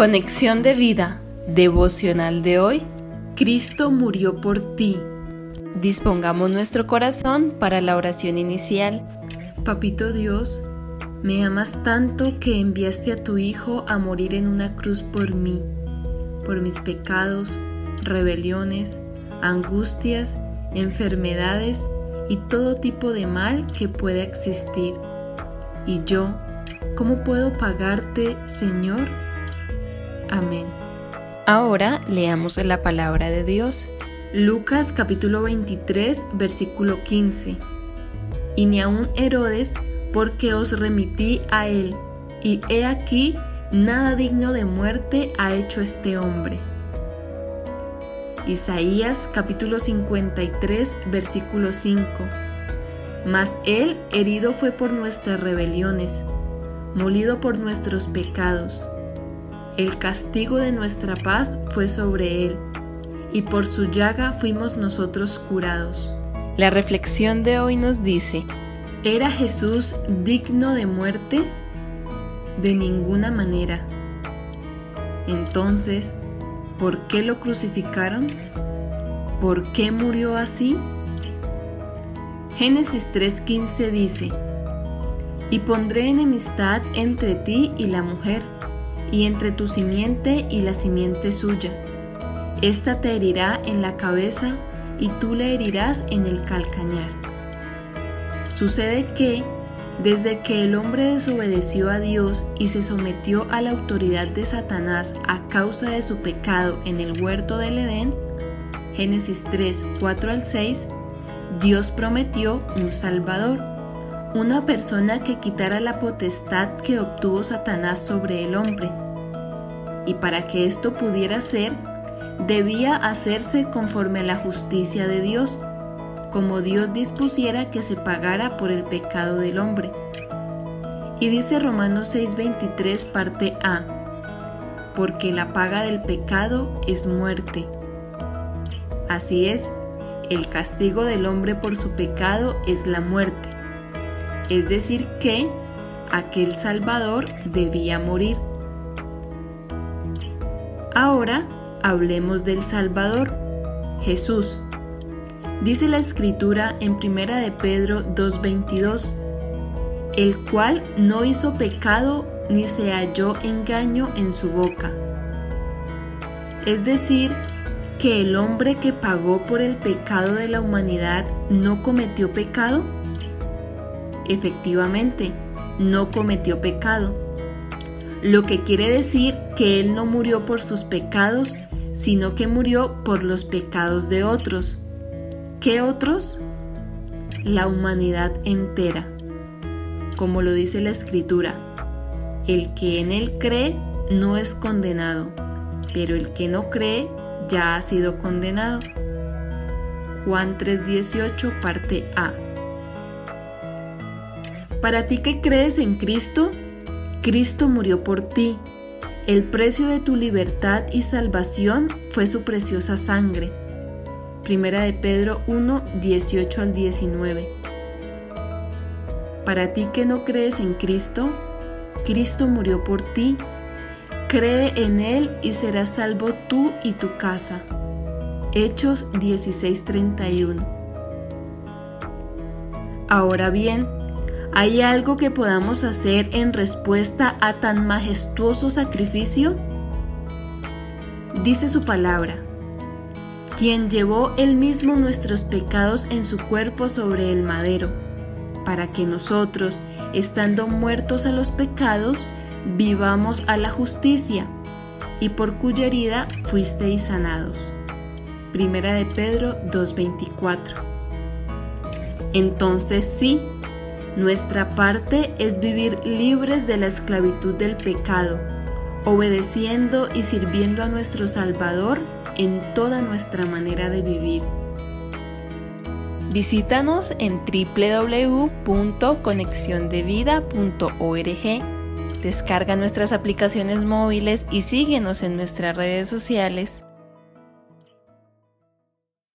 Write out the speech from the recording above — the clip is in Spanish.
Conexión de vida devocional de hoy. Cristo murió por ti. Dispongamos nuestro corazón para la oración inicial. Papito Dios, me amas tanto que enviaste a tu Hijo a morir en una cruz por mí, por mis pecados, rebeliones, angustias, enfermedades y todo tipo de mal que pueda existir. Y yo, ¿cómo puedo pagarte, Señor? Amén. Ahora leamos la palabra de Dios. Lucas capítulo 23 versículo 15. Y ni aun Herodes, porque os remití a él, y he aquí, nada digno de muerte ha hecho este hombre. Isaías capítulo 53 versículo 5. Mas él herido fue por nuestras rebeliones, molido por nuestros pecados el castigo de nuestra paz fue sobre él, y por su llaga fuimos nosotros curados. La reflexión de hoy nos dice, ¿era Jesús digno de muerte? De ninguna manera. Entonces, ¿por qué lo crucificaron? ¿Por qué murió así? Génesis 3:15 dice, Y pondré enemistad entre ti y la mujer y entre tu simiente y la simiente suya. Esta te herirá en la cabeza y tú le herirás en el calcañar. Sucede que, desde que el hombre desobedeció a Dios y se sometió a la autoridad de Satanás a causa de su pecado en el huerto del Edén, Génesis 3, 4 al 6, Dios prometió un Salvador, una persona que quitara la potestad que obtuvo Satanás sobre el hombre y para que esto pudiera ser, debía hacerse conforme a la justicia de Dios, como Dios dispusiera que se pagara por el pecado del hombre. Y dice Romanos 6:23 parte A, porque la paga del pecado es muerte. Así es, el castigo del hombre por su pecado es la muerte, es decir que aquel Salvador debía morir. Ahora hablemos del Salvador, Jesús. Dice la escritura en Primera de Pedro 2:22, el cual no hizo pecado ni se halló engaño en su boca. Es decir, que el hombre que pagó por el pecado de la humanidad no cometió pecado. Efectivamente, no cometió pecado lo que quiere decir que Él no murió por sus pecados, sino que murió por los pecados de otros. ¿Qué otros? La humanidad entera. Como lo dice la Escritura, el que en Él cree no es condenado, pero el que no cree ya ha sido condenado. Juan 3:18, parte A. Para ti que crees en Cristo, Cristo murió por ti. El precio de tu libertad y salvación fue su preciosa sangre. Primera de Pedro 1, 18 al 19. Para ti que no crees en Cristo, Cristo murió por ti. Cree en Él y serás salvo tú y tu casa. Hechos 16:31. Ahora bien, ¿Hay algo que podamos hacer en respuesta a tan majestuoso sacrificio? Dice su palabra, quien llevó él mismo nuestros pecados en su cuerpo sobre el madero, para que nosotros, estando muertos a los pecados, vivamos a la justicia, y por cuya herida fuisteis sanados. Primera de Pedro 2.24. Entonces sí, nuestra parte es vivir libres de la esclavitud del pecado, obedeciendo y sirviendo a nuestro Salvador en toda nuestra manera de vivir. Visítanos en www.conexiondevida.org. Descarga nuestras aplicaciones móviles y síguenos en nuestras redes sociales